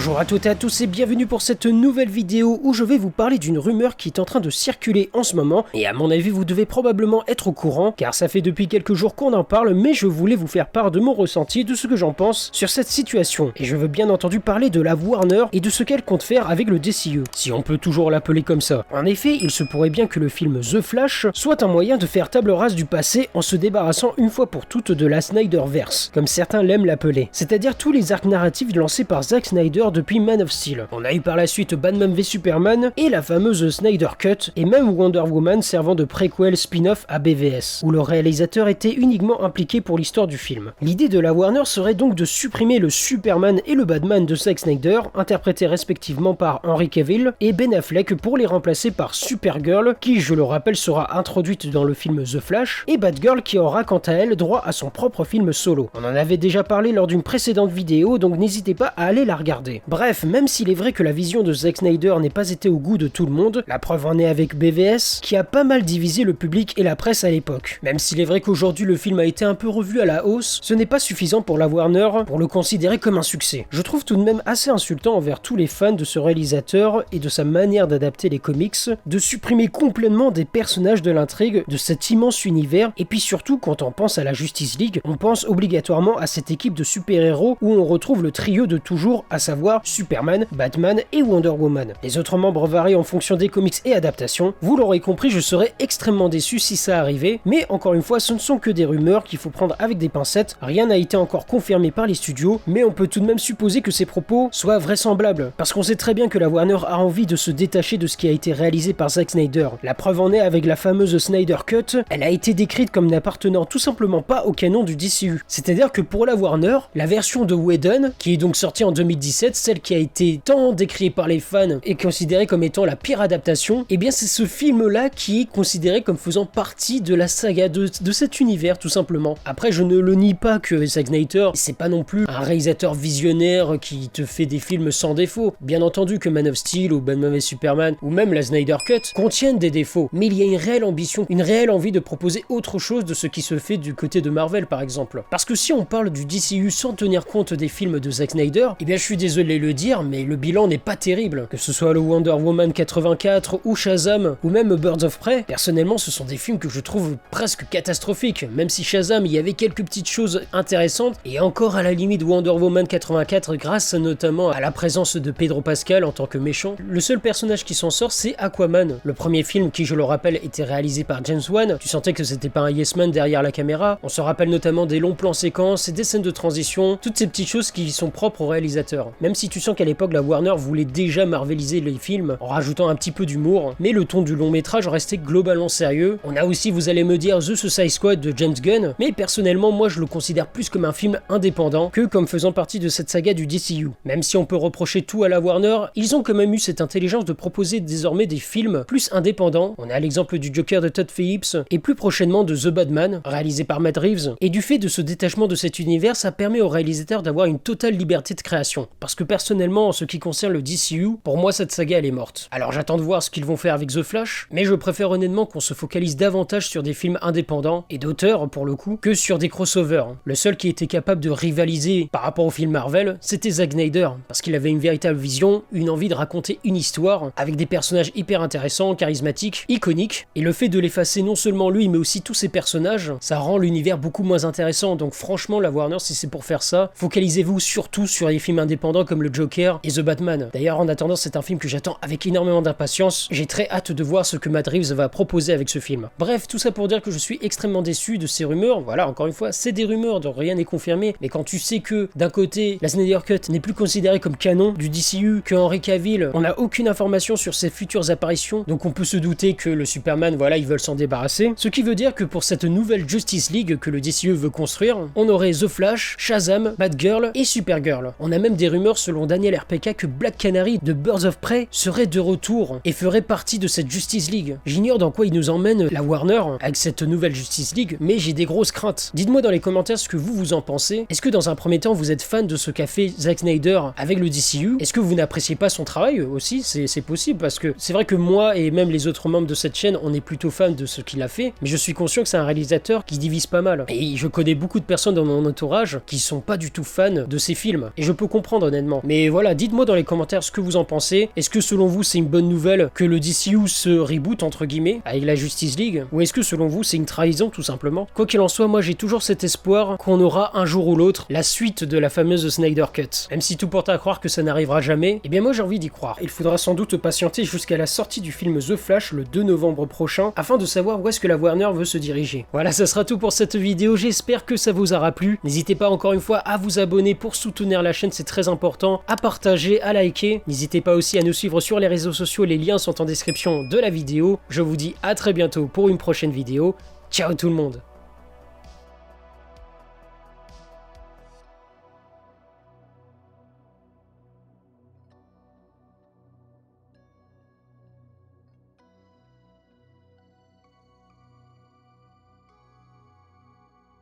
Bonjour à toutes et à tous et bienvenue pour cette nouvelle vidéo où je vais vous parler d'une rumeur qui est en train de circuler en ce moment. Et à mon avis vous devez probablement être au courant car ça fait depuis quelques jours qu'on en parle mais je voulais vous faire part de mon ressenti, de ce que j'en pense sur cette situation. Et je veux bien entendu parler de la Warner et de ce qu'elle compte faire avec le DCU, si on peut toujours l'appeler comme ça. En effet, il se pourrait bien que le film The Flash soit un moyen de faire table rase du passé en se débarrassant une fois pour toutes de la Snyderverse, comme certains l'aiment l'appeler, c'est-à-dire tous les arcs narratifs lancés par Zack Snyder depuis Man of Steel. On a eu par la suite Batman v Superman et la fameuse Snyder Cut, et même Wonder Woman servant de préquel spin-off à BVS, où le réalisateur était uniquement impliqué pour l'histoire du film. L'idée de la Warner serait donc de supprimer le Superman et le Batman de Zack Snyder, interprétés respectivement par Henry Cavill et Ben Affleck pour les remplacer par Supergirl, qui je le rappelle sera introduite dans le film The Flash, et Batgirl qui aura quant à elle droit à son propre film solo. On en avait déjà parlé lors d'une précédente vidéo, donc n'hésitez pas à aller la regarder. Bref, même s'il est vrai que la vision de Zack Snyder n'ait pas été au goût de tout le monde, la preuve en est avec BVS, qui a pas mal divisé le public et la presse à l'époque. Même s'il est vrai qu'aujourd'hui le film a été un peu revu à la hausse, ce n'est pas suffisant pour la Warner pour le considérer comme un succès. Je trouve tout de même assez insultant envers tous les fans de ce réalisateur et de sa manière d'adapter les comics, de supprimer complètement des personnages de l'intrigue de cet immense univers, et puis surtout quand on pense à la Justice League, on pense obligatoirement à cette équipe de super-héros où on retrouve le trio de toujours, à savoir Superman, Batman et Wonder Woman. Les autres membres varient en fonction des comics et adaptations, vous l'aurez compris, je serais extrêmement déçu si ça arrivait, mais encore une fois, ce ne sont que des rumeurs qu'il faut prendre avec des pincettes, rien n'a été encore confirmé par les studios, mais on peut tout de même supposer que ces propos soient vraisemblables, parce qu'on sait très bien que la Warner a envie de se détacher de ce qui a été réalisé par Zack Snyder. La preuve en est avec la fameuse Snyder Cut, elle a été décrite comme n'appartenant tout simplement pas au canon du DCU. C'est-à-dire que pour la Warner, la version de Whedon, qui est donc sortie en 2017, celle qui a été tant décriée par les fans et considérée comme étant la pire adaptation, et eh bien c'est ce film-là qui est considéré comme faisant partie de la saga, de, cet univers tout simplement. Après, je ne le nie pas que Zack Snyder, c'est pas non plus un réalisateur visionnaire qui te fait des films sans défaut. Bien entendu que Man of Steel ou Batman et Superman ou même la Snyder Cut contiennent des défauts, mais il y a une réelle ambition, une réelle envie de proposer autre chose de ce qui se fait du côté de Marvel par exemple. Parce que si on parle du DCU sans tenir compte des films de Zack Snyder, eh bien je suis désolé le dire, mais le bilan n'est pas terrible. Que ce soit le Wonder Woman 84 ou Shazam ou même Birds of Prey, personnellement ce sont des films que je trouve presque catastrophiques. Même si Shazam il y avait quelques petites choses intéressantes et encore à la limite Wonder Woman 84 grâce notamment à la présence de Pedro Pascal en tant que méchant. Le seul personnage qui s'en sort c'est Aquaman. Le premier film qui je le rappelle était réalisé par James Wan. Tu sentais que c'était pas un yes man derrière la caméra. On se rappelle notamment des longs plans séquences des scènes de transition, toutes ces petites choses qui sont propres au réalisateur. Même si tu sens qu'à l'époque la Warner voulait déjà marveliser les films en rajoutant un petit peu d'humour, mais le ton du long métrage restait globalement sérieux. On a aussi, vous allez me dire, The Suicide Squad de James Gunn, mais personnellement moi je le considère plus comme un film indépendant que comme faisant partie de cette saga du DCU. Même si on peut reprocher tout à la Warner, ils ont quand même eu cette intelligence de proposer désormais des films plus indépendants. On a l'exemple du Joker de Todd Phillips et plus prochainement de The Batman, réalisé par Matt Reeves. Et du fait de ce détachement de cet univers, ça permet au réalisateur d'avoir une totale liberté de création. Parce que personnellement, en ce qui concerne le DCU, pour moi cette saga elle est morte. Alors j'attends de voir ce qu'ils vont faire avec The Flash, mais je préfère honnêtement qu'on se focalise davantage sur des films indépendants et d'auteurs pour le coup que sur des crossovers. Le seul qui était capable de rivaliser par rapport au film Marvel, c'était Zack Snyder, parce qu'il avait une véritable vision, une envie de raconter une histoire avec des personnages hyper intéressants, charismatiques, iconiques, et le fait de l'effacer non seulement lui mais aussi tous ses personnages, ça rend l'univers beaucoup moins intéressant. Donc franchement, la Warner, si c'est pour faire ça, focalisez-vous surtout sur les films indépendants comme le Joker et The Batman. D'ailleurs, en attendant, c'est un film que j'attends avec énormément d'impatience. J'ai très hâte de voir ce que Matt Reeves va proposer avec ce film. Bref, tout ça pour dire que je suis extrêmement déçu de ces rumeurs. Voilà, encore une fois, c'est des rumeurs, donc rien n'est confirmé. Mais quand tu sais que d'un côté, la Snyder Cut n'est plus considérée comme canon du DCU, que Henry Cavill, on n'a aucune information sur ses futures apparitions, donc on peut se douter que le Superman, voilà, ils veulent s'en débarrasser. Ce qui veut dire que pour cette nouvelle Justice League que le DCU veut construire, on aurait The Flash, Shazam, Batgirl et Supergirl. On a même des rumeurs selon Daniel RPK que Black Canary de Birds of Prey serait de retour et ferait partie de cette Justice League. J'ignore dans quoi il nous emmène la Warner avec cette nouvelle Justice League, mais j'ai des grosses craintes. Dites-moi dans les commentaires ce que vous vous en pensez. Est-ce que dans un premier temps vous êtes fan de ce qu'a fait Zack Snyder avec le DCU Est-ce que vous n'appréciez pas son travail aussi? C'est possible parce que c'est vrai que moi et même les autres membres de cette chaîne, on est plutôt fan de ce qu'il a fait, mais je suis conscient que c'est un réalisateur qui divise pas mal. Et je connais beaucoup de personnes dans mon entourage qui sont pas du tout fans de ses films. Et je peux comprendre honnêtement Mais voilà, dites-moi dans les commentaires ce que vous en pensez. Est-ce que selon vous c'est une bonne nouvelle que le DCU se reboot entre guillemets avec la Justice League? Ou est-ce que selon vous c'est une trahison tout simplement? Quoi qu'il en soit, moi j'ai toujours cet espoir qu'on aura un jour ou l'autre la suite de la fameuse Snyder Cut. Même si tout porte à croire que ça n'arrivera jamais, eh bien moi j'ai envie d'y croire. Il faudra sans doute patienter jusqu'à la sortie du film The Flash le 2 novembre prochain afin de savoir où est-ce que la Warner veut se diriger. Voilà, ça sera tout pour cette vidéo, j'espère que ça vous aura plu. N'hésitez pas encore une fois à vous abonner pour soutenir la chaîne, c'est très à partager, à liker. N'hésitez pas aussi à nous suivre sur les réseaux sociaux, les liens sont en description de la vidéo. Je vous dis à très bientôt pour une prochaine vidéo. Ciao tout le monde